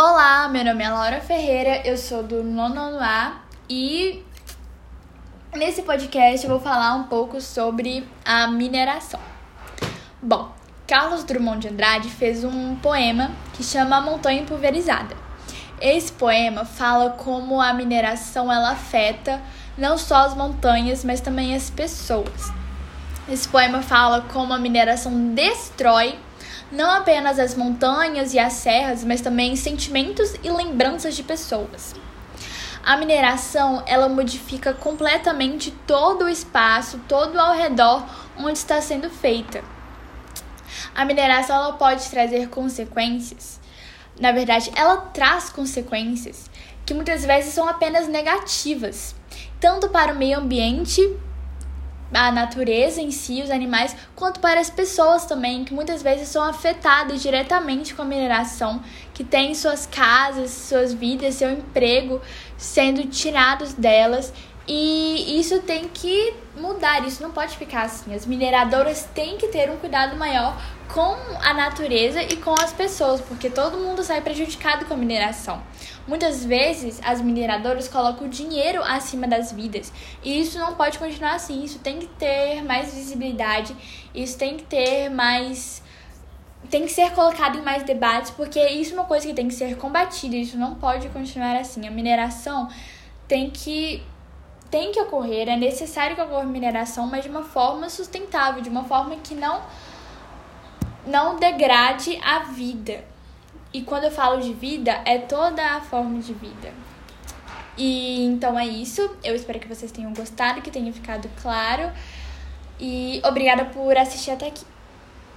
Olá, meu nome é Laura Ferreira, eu sou do Nono A e nesse podcast eu vou falar um pouco sobre a mineração. Bom, Carlos Drummond de Andrade fez um poema que chama A Montanha Pulverizada. Esse poema fala como a mineração ela afeta não só as montanhas, mas também as pessoas. Esse poema fala como a mineração destrói não apenas as montanhas e as serras, mas também sentimentos e lembranças de pessoas. A mineração, ela modifica completamente todo o espaço, todo ao redor onde está sendo feita. A mineração ela pode trazer consequências. Na verdade, ela traz consequências que muitas vezes são apenas negativas, tanto para o meio ambiente a natureza em si, os animais, quanto para as pessoas também, que muitas vezes são afetadas diretamente com a mineração, que têm suas casas, suas vidas, seu emprego sendo tirados delas. E isso tem que mudar, isso não pode ficar assim. As mineradoras têm que ter um cuidado maior com a natureza e com as pessoas, porque todo mundo sai prejudicado com a mineração. Muitas vezes as mineradoras colocam o dinheiro acima das vidas, e isso não pode continuar assim. Isso tem que ter mais visibilidade, isso tem que ter mais tem que ser colocado em mais debates, porque isso é uma coisa que tem que ser combatida, isso não pode continuar assim. A mineração tem que tem que ocorrer, é necessário que ocorra mineração, mas de uma forma sustentável, de uma forma que não não degrade a vida. E quando eu falo de vida, é toda a forma de vida. E então é isso. Eu espero que vocês tenham gostado, que tenha ficado claro. E obrigada por assistir até aqui.